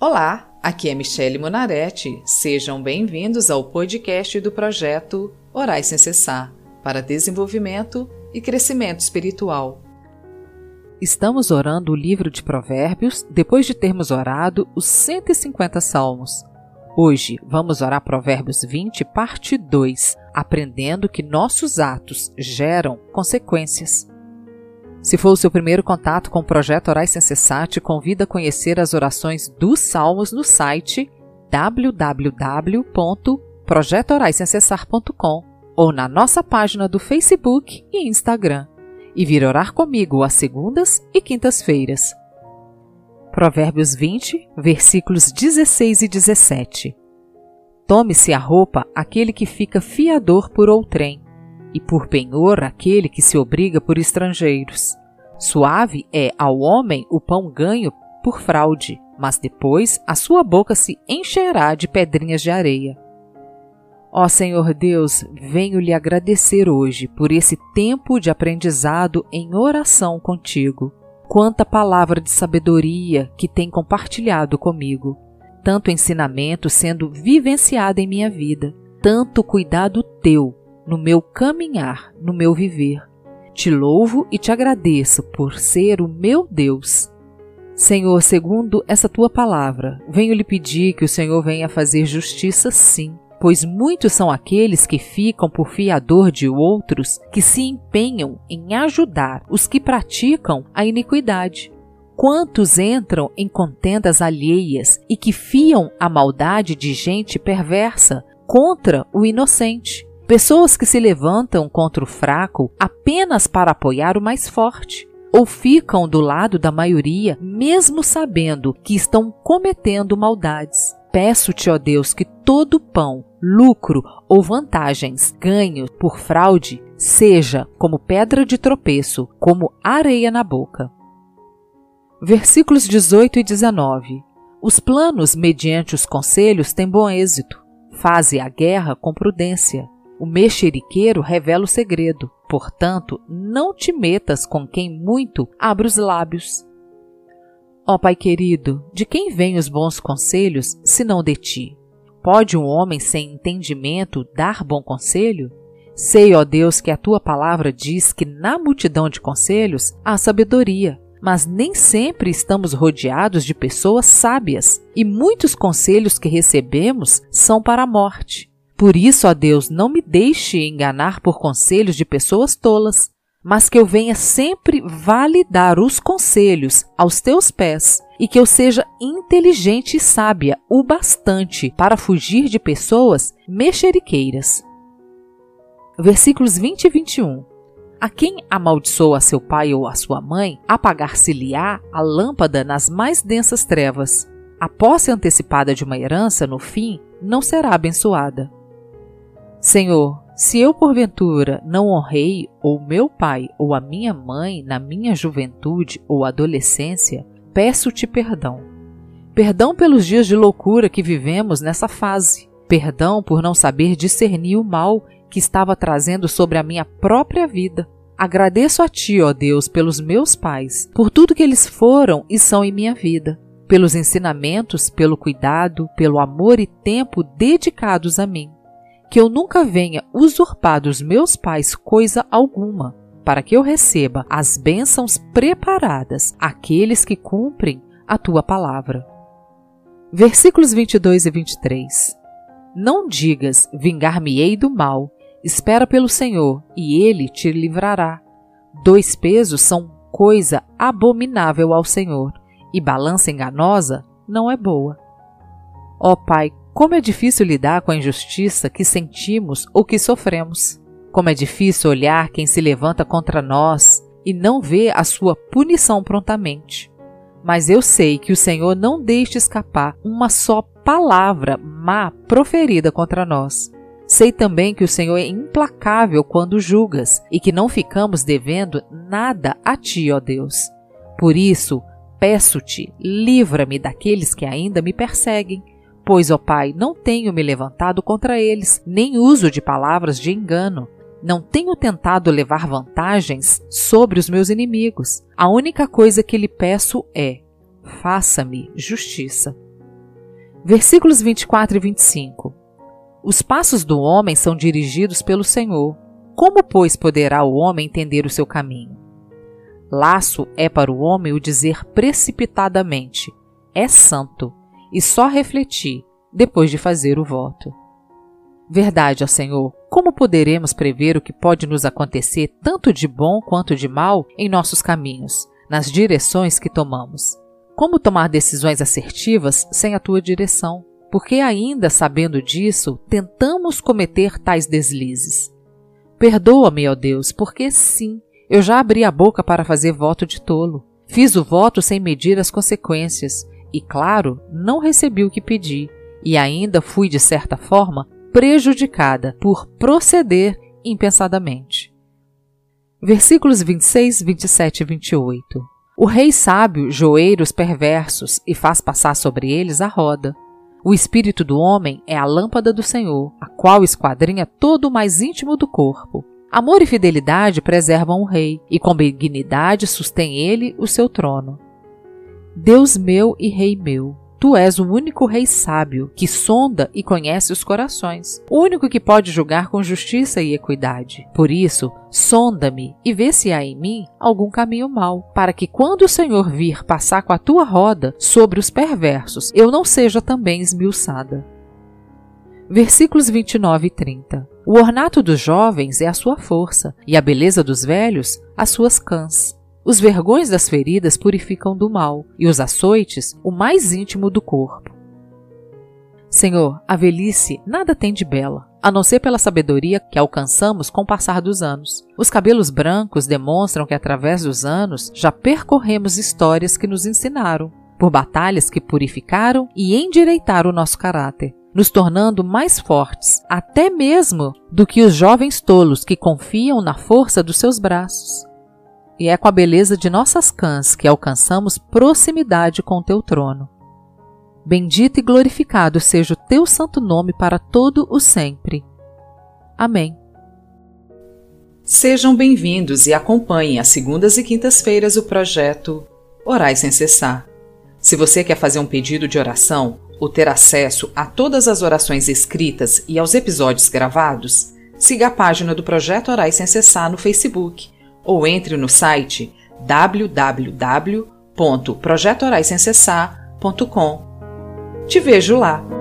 Olá, aqui é Michele Monaretti. Sejam bem-vindos ao podcast do projeto Orais Sem Cessar para desenvolvimento e crescimento espiritual. Estamos orando o livro de Provérbios depois de termos orado os 150 salmos. Hoje vamos orar Provérbios 20, parte 2, aprendendo que nossos atos geram consequências. Se for o seu primeiro contato com o projeto Orais Sem Cessar, te a conhecer as orações dos Salmos no site www.projetoraissemcessar.com ou na nossa página do Facebook e Instagram e vir orar comigo às segundas e quintas-feiras. Provérbios 20, versículos 16 e 17. Tome-se a roupa aquele que fica fiador por outrem, e por penhor aquele que se obriga por estrangeiros. Suave é ao homem o pão ganho por fraude, mas depois a sua boca se encherá de pedrinhas de areia. Ó Senhor Deus, venho lhe agradecer hoje por esse tempo de aprendizado em oração contigo. Quanta palavra de sabedoria que tem compartilhado comigo, tanto ensinamento sendo vivenciado em minha vida, tanto cuidado teu no meu caminhar, no meu viver. Te louvo e te agradeço por ser o meu Deus. Senhor, segundo essa tua palavra, venho lhe pedir que o Senhor venha fazer justiça sim, pois muitos são aqueles que ficam por fiador de outros que se empenham em ajudar os que praticam a iniquidade. Quantos entram em contendas alheias e que fiam a maldade de gente perversa contra o inocente? Pessoas que se levantam contra o fraco apenas para apoiar o mais forte, ou ficam do lado da maioria, mesmo sabendo que estão cometendo maldades. Peço-te, ó Deus, que todo pão, lucro ou vantagens ganhos por fraude seja como pedra de tropeço, como areia na boca. Versículos 18 e 19. Os planos mediante os conselhos têm bom êxito. Faze a guerra com prudência. O mexeriqueiro revela o segredo, portanto, não te metas com quem muito abre os lábios. Ó Pai querido, de quem vêm os bons conselhos, senão de ti? Pode um homem sem entendimento dar bom conselho? Sei, ó Deus, que a tua palavra diz que na multidão de conselhos há sabedoria, mas nem sempre estamos rodeados de pessoas sábias, e muitos conselhos que recebemos são para a morte. Por isso, ó Deus, não me deixe enganar por conselhos de pessoas tolas, mas que eu venha sempre validar os conselhos aos teus pés e que eu seja inteligente e sábia o bastante para fugir de pessoas mexeriqueiras. Versículos 20 e 21. A quem amaldiçoa seu pai ou a sua mãe, apagar-se-lhe-á a lâmpada nas mais densas trevas. A posse antecipada de uma herança, no fim, não será abençoada. Senhor, se eu porventura não honrei ou meu pai ou a minha mãe na minha juventude ou adolescência, peço-te perdão. Perdão pelos dias de loucura que vivemos nessa fase. Perdão por não saber discernir o mal que estava trazendo sobre a minha própria vida. Agradeço a Ti, ó Deus, pelos meus pais, por tudo que eles foram e são em minha vida, pelos ensinamentos, pelo cuidado, pelo amor e tempo dedicados a mim que eu nunca venha usurpar dos meus pais coisa alguma, para que eu receba as bênçãos preparadas àqueles que cumprem a tua palavra. Versículos 22 e 23. Não digas: vingar-me-ei do mal, espera pelo Senhor, e ele te livrará. Dois pesos são coisa abominável ao Senhor, e balança enganosa não é boa. Ó Pai, como é difícil lidar com a injustiça que sentimos ou que sofremos. Como é difícil olhar quem se levanta contra nós e não vê a sua punição prontamente. Mas eu sei que o Senhor não deixa escapar uma só palavra má proferida contra nós. Sei também que o Senhor é implacável quando julgas e que não ficamos devendo nada a ti, ó Deus. Por isso, peço-te, livra-me daqueles que ainda me perseguem Pois, ó Pai, não tenho me levantado contra eles, nem uso de palavras de engano. Não tenho tentado levar vantagens sobre os meus inimigos. A única coisa que lhe peço é: faça-me justiça. Versículos 24 e 25. Os passos do homem são dirigidos pelo Senhor. Como, pois, poderá o homem entender o seu caminho? Laço é para o homem o dizer precipitadamente: é santo, e só refletir depois de fazer o voto. Verdade, ó Senhor, como poderemos prever o que pode nos acontecer tanto de bom quanto de mal em nossos caminhos, nas direções que tomamos? Como tomar decisões assertivas sem a tua direção? Porque ainda sabendo disso, tentamos cometer tais deslizes. Perdoa-me, ó Deus, porque sim, eu já abri a boca para fazer voto de tolo. Fiz o voto sem medir as consequências e, claro, não recebi o que pedi, e ainda fui, de certa forma, prejudicada por proceder impensadamente. Versículos 26, 27 e 28. O rei sábio joeira os perversos e faz passar sobre eles a roda. O espírito do homem é a lâmpada do Senhor, a qual esquadrinha todo o mais íntimo do corpo. Amor e fidelidade preservam o rei, e com benignidade sustém ele o seu trono. Deus meu e Rei meu, Tu és o único Rei sábio que sonda e conhece os corações, o único que pode julgar com justiça e equidade. Por isso, sonda-me e vê se há em mim algum caminho mau, para que quando o Senhor vir passar com a tua roda sobre os perversos, eu não seja também esmiuçada. Versículos 29 e 30. O ornato dos jovens é a sua força, e a beleza dos velhos, as suas cãs. Os vergões das feridas purificam do mal, e os açoites o mais íntimo do corpo. Senhor, a velhice nada tem de bela, a não ser pela sabedoria que alcançamos com o passar dos anos. Os cabelos brancos demonstram que através dos anos já percorremos histórias que nos ensinaram, por batalhas que purificaram e endireitaram o nosso caráter, nos tornando mais fortes, até mesmo do que os jovens tolos que confiam na força dos seus braços e é com a beleza de nossas cãs que alcançamos proximidade com teu trono. Bendito e glorificado seja o teu santo nome para todo o sempre. Amém. Sejam bem-vindos e acompanhem às segundas e quintas-feiras o projeto Orais sem cessar. Se você quer fazer um pedido de oração ou ter acesso a todas as orações escritas e aos episódios gravados, siga a página do projeto Orais sem cessar no Facebook ou entre no site www.projetoraissemcessar.com. Te vejo lá!